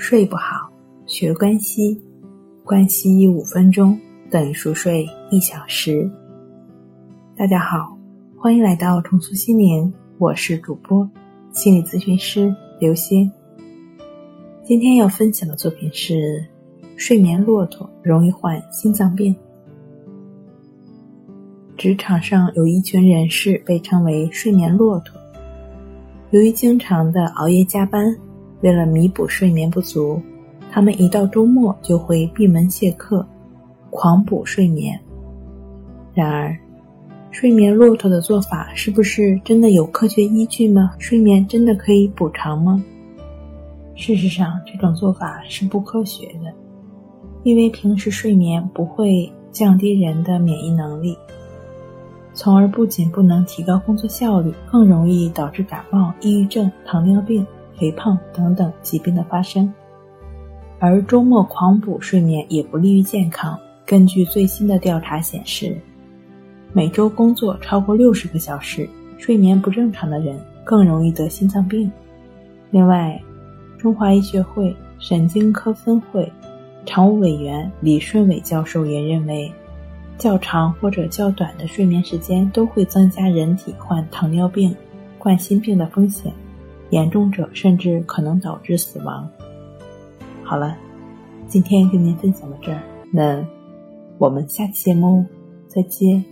睡不好，学关西，关西五分钟等于熟睡一小时。大家好，欢迎来到重塑心灵，我是主播心理咨询师刘星。今天要分享的作品是：睡眠骆驼容易患心脏病。职场上有一群人士被称为“睡眠骆驼”，由于经常的熬夜加班。为了弥补睡眠不足，他们一到周末就会闭门谢客，狂补睡眠。然而，睡眠骆驼的做法是不是真的有科学依据吗？睡眠真的可以补偿吗？事实上，这种做法是不科学的，因为平时睡眠不会降低人的免疫能力，从而不仅不能提高工作效率，更容易导致感冒、抑郁症、糖尿病。肥胖等等疾病的发生，而周末狂补睡眠也不利于健康。根据最新的调查显示，每周工作超过六十个小时、睡眠不正常的人更容易得心脏病。另外，中华医学会神经科分会常务委员李顺伟教授也认为，较长或者较短的睡眠时间都会增加人体患糖尿病、冠心病的风险。严重者甚至可能导致死亡。好了，今天跟您分享到这儿，那我们下期节目再见。